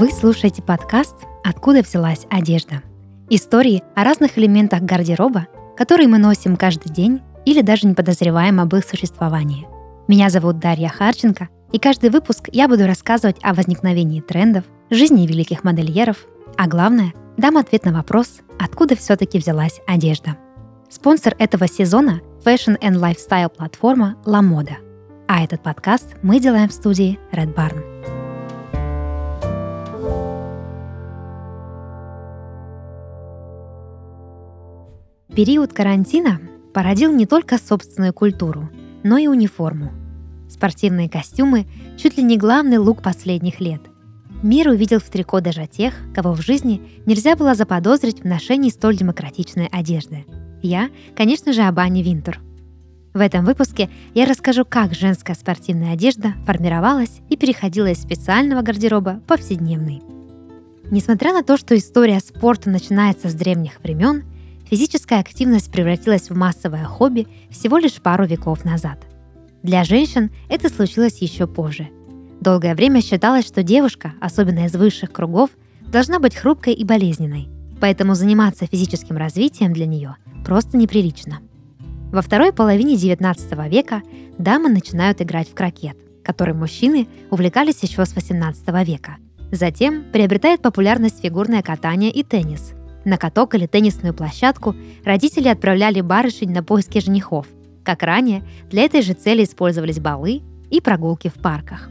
Вы слушаете подкаст «Откуда взялась одежда?» Истории о разных элементах гардероба, которые мы носим каждый день или даже не подозреваем об их существовании. Меня зовут Дарья Харченко, и каждый выпуск я буду рассказывать о возникновении трендов, жизни великих модельеров, а главное, дам ответ на вопрос, откуда все-таки взялась одежда. Спонсор этого сезона – Fashion and Lifestyle платформа La Moda. А этот подкаст мы делаем в студии Red Barn. Период карантина породил не только собственную культуру, но и униформу. Спортивные костюмы – чуть ли не главный лук последних лет. Мир увидел в трико даже тех, кого в жизни нельзя было заподозрить в ношении столь демократичной одежды. Я, конечно же, об Ане Винтур. В этом выпуске я расскажу, как женская спортивная одежда формировалась и переходила из специального гардероба в повседневный. Несмотря на то, что история спорта начинается с древних времен, физическая активность превратилась в массовое хобби всего лишь пару веков назад. Для женщин это случилось еще позже. Долгое время считалось, что девушка, особенно из высших кругов, должна быть хрупкой и болезненной, поэтому заниматься физическим развитием для нее просто неприлично. Во второй половине XIX века дамы начинают играть в крокет, которым мужчины увлекались еще с XVIII века. Затем приобретает популярность фигурное катание и теннис – на каток или теннисную площадку родители отправляли барышень на поиски женихов. Как ранее, для этой же цели использовались балы и прогулки в парках.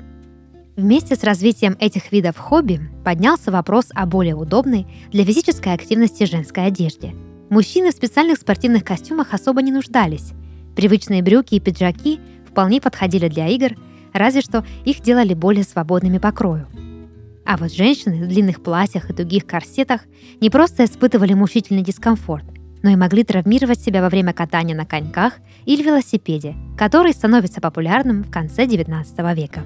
Вместе с развитием этих видов хобби поднялся вопрос о более удобной для физической активности женской одежде. Мужчины в специальных спортивных костюмах особо не нуждались. Привычные брюки и пиджаки вполне подходили для игр, разве что их делали более свободными по крою – а вот женщины в длинных платьях и тугих корсетах не просто испытывали мучительный дискомфорт, но и могли травмировать себя во время катания на коньках или велосипеде, который становится популярным в конце XIX века.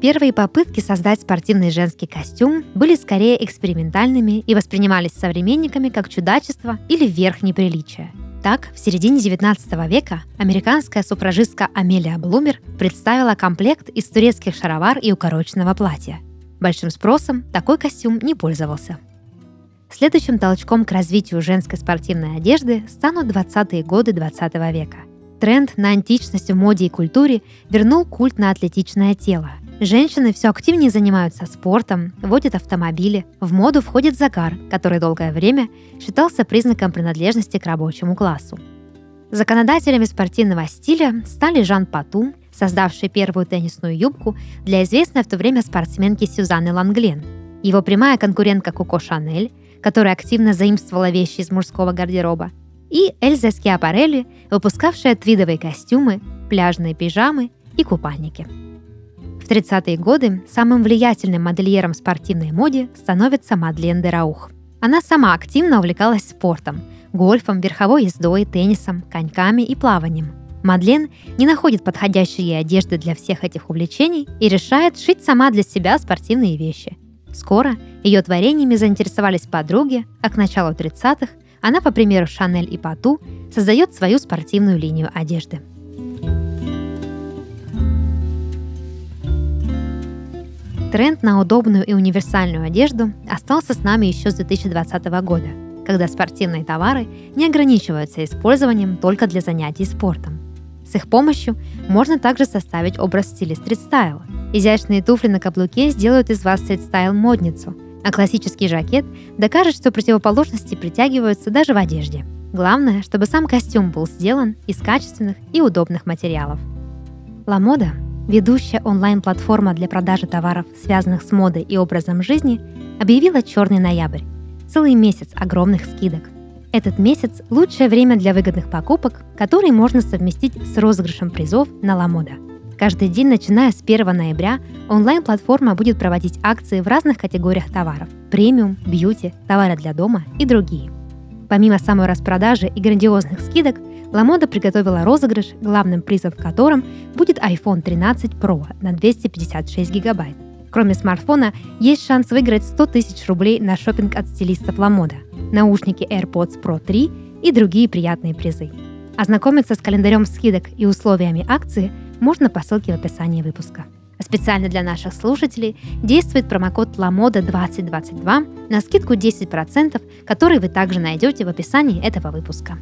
Первые попытки создать спортивный женский костюм были скорее экспериментальными и воспринимались современниками как чудачество или верх неприличия. Так, в середине XIX века американская суфражистка Амелия Блумер представила комплект из турецких шаровар и укороченного платья – Большим спросом такой костюм не пользовался. Следующим толчком к развитию женской спортивной одежды станут 20-е годы 20 века. Тренд на античность в моде и культуре вернул культ на атлетичное тело. Женщины все активнее занимаются спортом, водят автомобили, в моду входит загар, который долгое время считался признаком принадлежности к рабочему классу. Законодателями спортивного стиля стали Жан Пату, создавший первую теннисную юбку для известной в то время спортсменки Сюзанны Ланглен. Его прямая конкурентка Коко Шанель, которая активно заимствовала вещи из мужского гардероба, и Эльза Скиапарелли, выпускавшая твидовые костюмы, пляжные пижамы и купальники. В 30-е годы самым влиятельным модельером спортивной моде становится Мадлен де Раух. Она сама активно увлекалась спортом – гольфом, верховой ездой, теннисом, коньками и плаванием – Мадлен не находит подходящей ей одежды для всех этих увлечений и решает шить сама для себя спортивные вещи. Скоро ее творениями заинтересовались подруги, а к началу 30-х она, по примеру Шанель и Пату, создает свою спортивную линию одежды. Тренд на удобную и универсальную одежду остался с нами еще с 2020 года, когда спортивные товары не ограничиваются использованием только для занятий спортом. С их помощью можно также составить образ в стиле стрит-стайл. Изящные туфли на каблуке сделают из вас стрит-стайл модницу, а классический жакет докажет, что противоположности притягиваются даже в одежде. Главное, чтобы сам костюм был сделан из качественных и удобных материалов. Moda, ведущая онлайн-платформа для продажи товаров, связанных с модой и образом жизни, объявила «Черный ноябрь» – целый месяц огромных скидок – этот месяц – лучшее время для выгодных покупок, которые можно совместить с розыгрышем призов на Ламода. Каждый день, начиная с 1 ноября, онлайн-платформа будет проводить акции в разных категориях товаров – премиум, бьюти, товары для дома и другие. Помимо самой распродажи и грандиозных скидок, Ламода приготовила розыгрыш, главным призом в котором будет iPhone 13 Pro на 256 гигабайт. Кроме смартфона, есть шанс выиграть 100 тысяч рублей на шопинг от стилистов Ламода – наушники AirPods Pro 3 и другие приятные призы. Ознакомиться с календарем скидок и условиями акции можно по ссылке в описании выпуска. Специально для наших слушателей действует промокод LAMODA 2022 на скидку 10%, который вы также найдете в описании этого выпуска.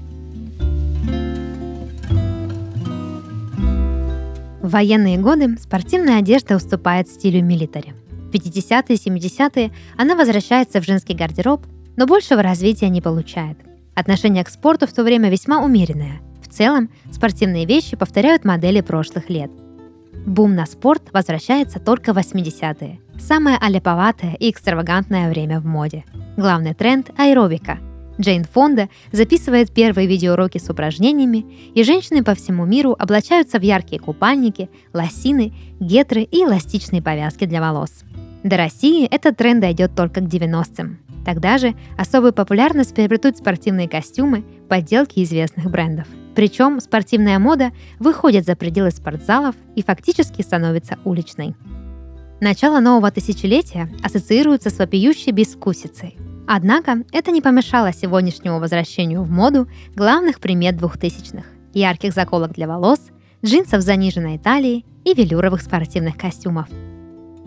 В военные годы спортивная одежда уступает стилю милитари. В 50-е и 70-е она возвращается в женский гардероб, но большего развития не получает. Отношение к спорту в то время весьма умеренное. В целом, спортивные вещи повторяют модели прошлых лет. Бум на спорт возвращается только в 80-е. Самое аляповатое и экстравагантное время в моде. Главный тренд – аэробика – Джейн Фонда записывает первые видеоуроки с упражнениями, и женщины по всему миру облачаются в яркие купальники, лосины, гетры и эластичные повязки для волос. До России этот тренд дойдет только к 90-м. Тогда же особую популярность приобретут спортивные костюмы, подделки известных брендов. Причем спортивная мода выходит за пределы спортзалов и фактически становится уличной. Начало нового тысячелетия ассоциируется с вопиющей бескусицей – Однако это не помешало сегодняшнему возвращению в моду главных примет двухтысячных – ярких заколок для волос, джинсов заниженной талией и велюровых спортивных костюмов.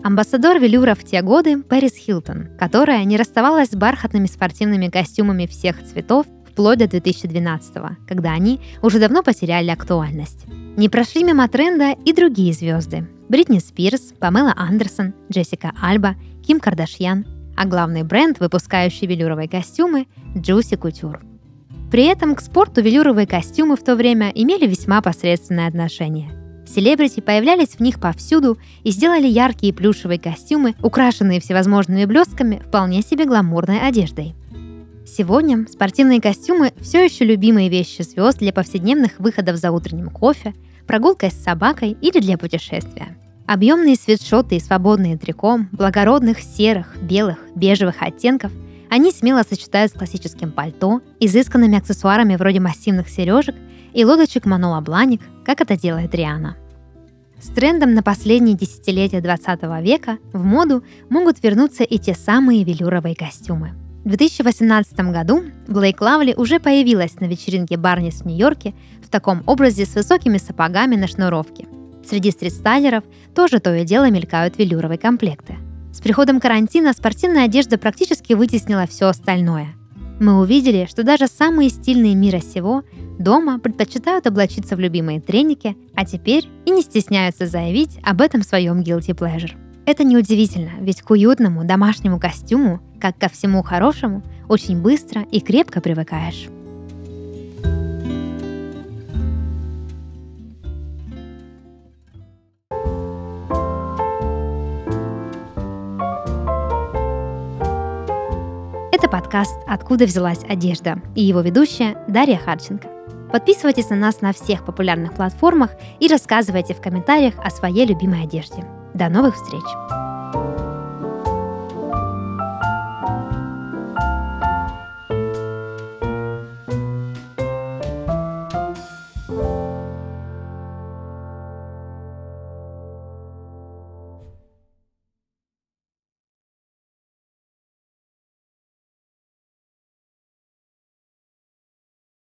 Амбассадор велюра в те годы – Пэрис Хилтон, которая не расставалась с бархатными спортивными костюмами всех цветов вплоть до 2012 когда они уже давно потеряли актуальность. Не прошли мимо тренда и другие звезды – Бритни Спирс, Памела Андерсон, Джессика Альба, Ким Кардашьян – а главный бренд, выпускающий велюровые костюмы – Juicy Couture. При этом к спорту велюровые костюмы в то время имели весьма посредственное отношение. Селебрити появлялись в них повсюду и сделали яркие плюшевые костюмы, украшенные всевозможными блестками, вполне себе гламурной одеждой. Сегодня спортивные костюмы все еще любимые вещи звезд для повседневных выходов за утренним кофе, прогулкой с собакой или для путешествия. Объемные свитшоты и свободные трико, благородных серых, белых, бежевых оттенков, они смело сочетают с классическим пальто, изысканными аксессуарами вроде массивных сережек и лодочек Манола Бланик, как это делает Риана. С трендом на последние десятилетия 20 века в моду могут вернуться и те самые велюровые костюмы. В 2018 году Блейк Лавли уже появилась на вечеринке Барнис в Нью-Йорке в таком образе с высокими сапогами на шнуровке – Среди стрит-стайлеров тоже то и дело мелькают велюровые комплекты. С приходом карантина спортивная одежда практически вытеснила все остальное. Мы увидели, что даже самые стильные мира сего дома предпочитают облачиться в любимые треники, а теперь и не стесняются заявить об этом своем guilty pleasure. Это неудивительно, ведь к уютному домашнему костюму, как ко всему хорошему, очень быстро и крепко привыкаешь. Подкаст «Откуда взялась одежда» и его ведущая Дарья Харченко. Подписывайтесь на нас на всех популярных платформах и рассказывайте в комментариях о своей любимой одежде. До новых встреч!